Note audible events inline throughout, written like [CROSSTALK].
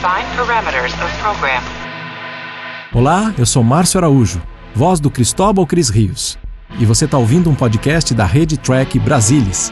Define parameters of program. Olá, eu sou Márcio Araújo, voz do Cristóbal Cris Rios. E você está ouvindo um podcast da Rede Track Brasilis.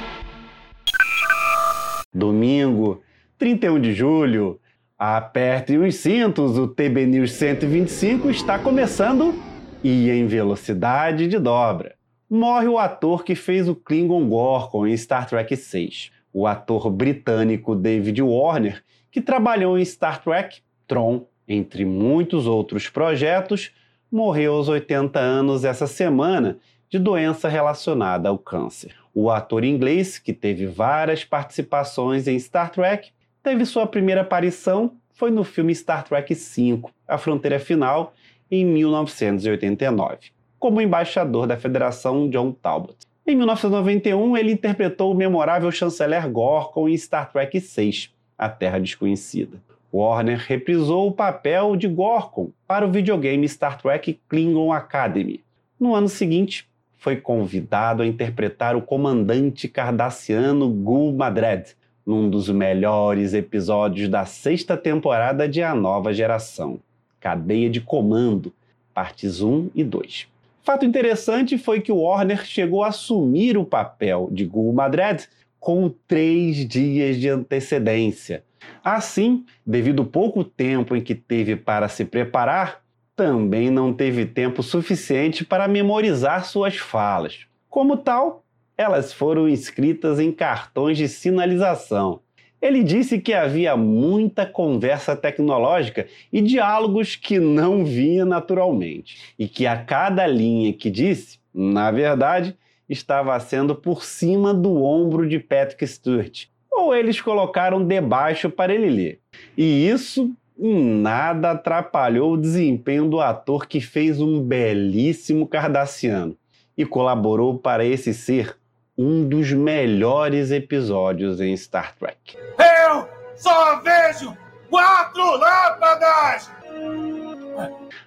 Domingo, 31 de julho. Aperte os cintos, o TB News 125 está começando e em velocidade de dobra. Morre o ator que fez o Klingon Gorkon em Star Trek VI. O ator britânico David Warner, que trabalhou em Star Trek, Tron entre muitos outros projetos, morreu aos 80 anos essa semana de doença relacionada ao câncer. O ator inglês, que teve várias participações em Star Trek, teve sua primeira aparição foi no filme Star Trek V, A Fronteira Final, em 1989, como embaixador da Federação John Talbot. Em 1991, ele interpretou o memorável chanceler Gorkon em Star Trek VI, A Terra Desconhecida. Warner reprisou o papel de Gorkon para o videogame Star Trek Klingon Academy. No ano seguinte, foi convidado a interpretar o comandante cardassiano Gul Madred, num dos melhores episódios da sexta temporada de A Nova Geração, Cadeia de Comando, partes 1 e 2. Fato interessante foi que Warner chegou a assumir o papel de Gul Madred com três dias de antecedência, Assim, devido ao pouco tempo em que teve para se preparar, também não teve tempo suficiente para memorizar suas falas. Como tal, elas foram escritas em cartões de sinalização. Ele disse que havia muita conversa tecnológica e diálogos que não vinha naturalmente, e que a cada linha que disse, na verdade, estava sendo por cima do ombro de Patrick Stewart, ou eles colocaram debaixo para ele ler. E isso em nada atrapalhou o desempenho do ator que fez um belíssimo Cardassiano e colaborou para esse ser um dos melhores episódios em Star Trek. Eu só vejo quatro lâmpadas!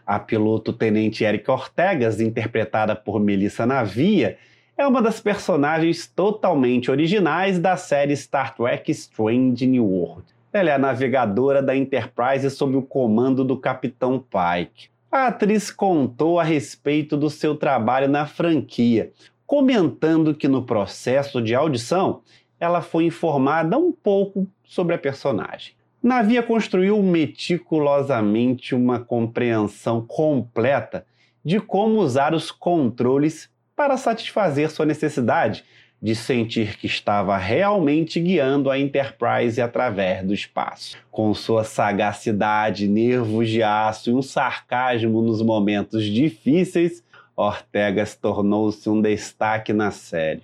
A piloto Tenente Erika Ortegas, interpretada por Melissa Navia, é uma das personagens totalmente originais da série Star Trek Strange New World. Ela é a navegadora da Enterprise sob o comando do Capitão Pike. A atriz contou a respeito do seu trabalho na franquia, comentando que no processo de audição ela foi informada um pouco sobre a personagem. Navia construiu meticulosamente uma compreensão completa de como usar os controles para satisfazer sua necessidade de sentir que estava realmente guiando a Enterprise através do espaço. Com sua sagacidade, nervos de aço e um sarcasmo nos momentos difíceis, Ortegas tornou-se um destaque na série.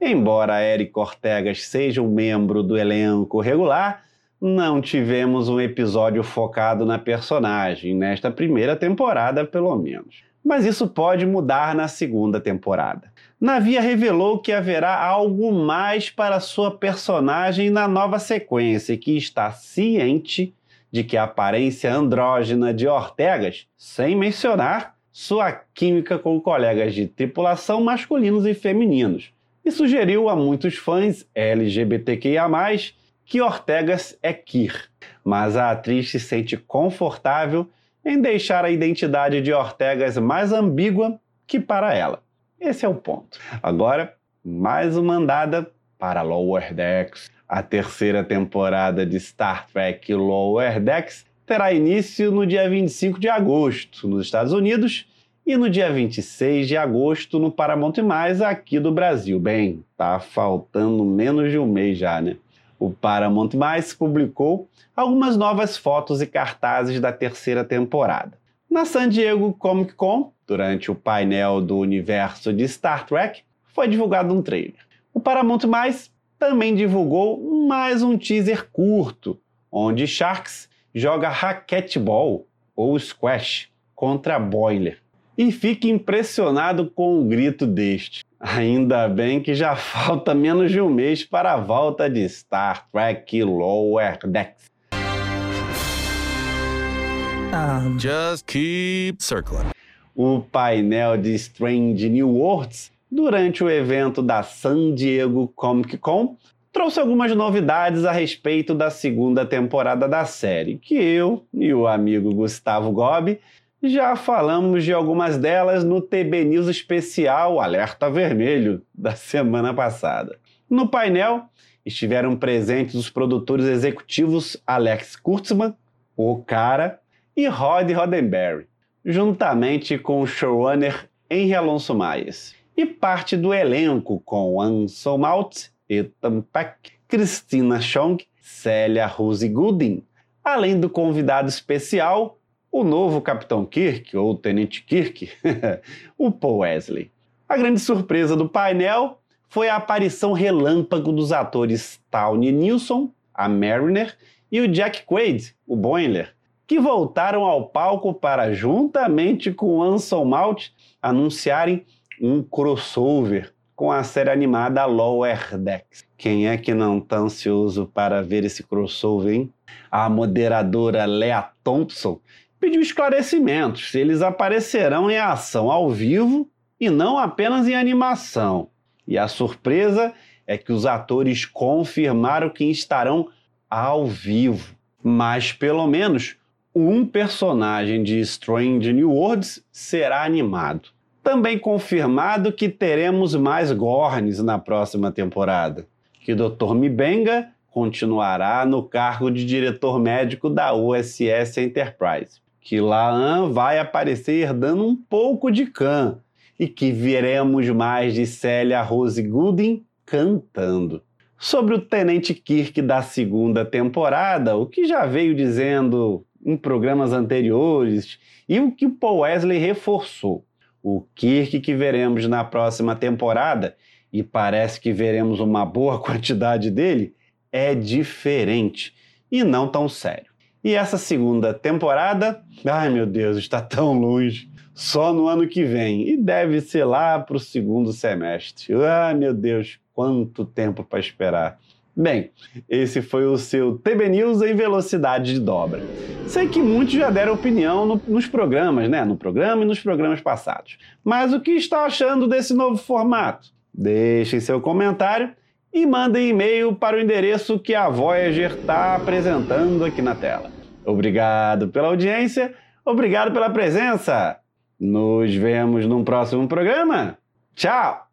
Embora Eric Ortegas seja um membro do elenco regular, não tivemos um episódio focado na personagem, nesta primeira temporada, pelo menos mas isso pode mudar na segunda temporada. Navia revelou que haverá algo mais para sua personagem na nova sequência que está ciente de que a aparência andrógena de Ortegas, sem mencionar sua química com colegas de tripulação masculinos e femininos, e sugeriu a muitos fãs LGBTQIA+, que Ortegas é Kir, mas a atriz se sente confortável em deixar a identidade de Ortegas mais ambígua que para ela. Esse é o ponto. Agora, mais uma andada para Lower Decks. A terceira temporada de Star Trek Lower Decks terá início no dia 25 de agosto nos Estados Unidos e no dia 26 de agosto no Paramount+, aqui do Brasil. Bem, tá faltando menos de um mês já, né? O Paramount Mais publicou algumas novas fotos e cartazes da terceira temporada. Na San Diego Comic Con, durante o painel do universo de Star Trek, foi divulgado um trailer. O Paramount Mais também divulgou mais um teaser curto, onde Sharks joga raquetebol ou squash contra Boiler. E fique impressionado com o grito deste. Ainda bem que já [LAUGHS] falta menos de um mês para a volta de Star Trek Lower Decks. Um, just keep circling. O painel de Strange New Worlds, durante o evento da San Diego Comic Con, trouxe algumas novidades a respeito da segunda temporada da série, que eu e o amigo Gustavo Gobi já falamos de algumas delas no TB News especial Alerta Vermelho da semana passada. No painel estiveram presentes os produtores executivos Alex Kurtzman, o cara, e Rod Roddenberry, juntamente com o showrunner Henry Alonso Maies, e parte do elenco com Anson Malt, Ethan Peck, Christina Chong, Célia Rose Gooding, além do convidado especial o novo Capitão Kirk, ou Tenente Kirk, [LAUGHS] o Paul Wesley. A grande surpresa do painel foi a aparição relâmpago dos atores Tawny Nilsson, a Mariner, e o Jack Quaid, o Boiler, que voltaram ao palco para, juntamente com Anson Malt, anunciarem um crossover com a série animada Lower Decks. Quem é que não está ansioso para ver esse crossover, hein? A moderadora Lea Thompson pediu esclarecimentos se eles aparecerão em ação ao vivo e não apenas em animação. E a surpresa é que os atores confirmaram que estarão ao vivo. Mas pelo menos um personagem de Strange New Worlds será animado. Também confirmado que teremos mais Gorns na próxima temporada. Que Dr. Mibenga continuará no cargo de diretor médico da USS Enterprise que Laan vai aparecer herdando um pouco de Khan e que veremos mais de Célia Rose Gooding cantando. Sobre o Tenente Kirk da segunda temporada, o que já veio dizendo em programas anteriores e o que Paul Wesley reforçou. O Kirk que veremos na próxima temporada, e parece que veremos uma boa [LAUGHS] quantidade dele, é diferente e não tão sério. E essa segunda temporada, ai meu Deus, está tão longe. Só no ano que vem. E deve ser lá para o segundo semestre. Ai meu Deus, quanto tempo para esperar. Bem, esse foi o seu TB News em velocidade de dobra. Sei que muitos já deram opinião no, nos programas, né? No programa e nos programas passados. Mas o que está achando desse novo formato? Deixem seu comentário e mandem e-mail para o endereço que a Voyager está apresentando aqui na tela. Obrigado pela audiência, obrigado pela presença. Nos vemos num próximo programa. Tchau!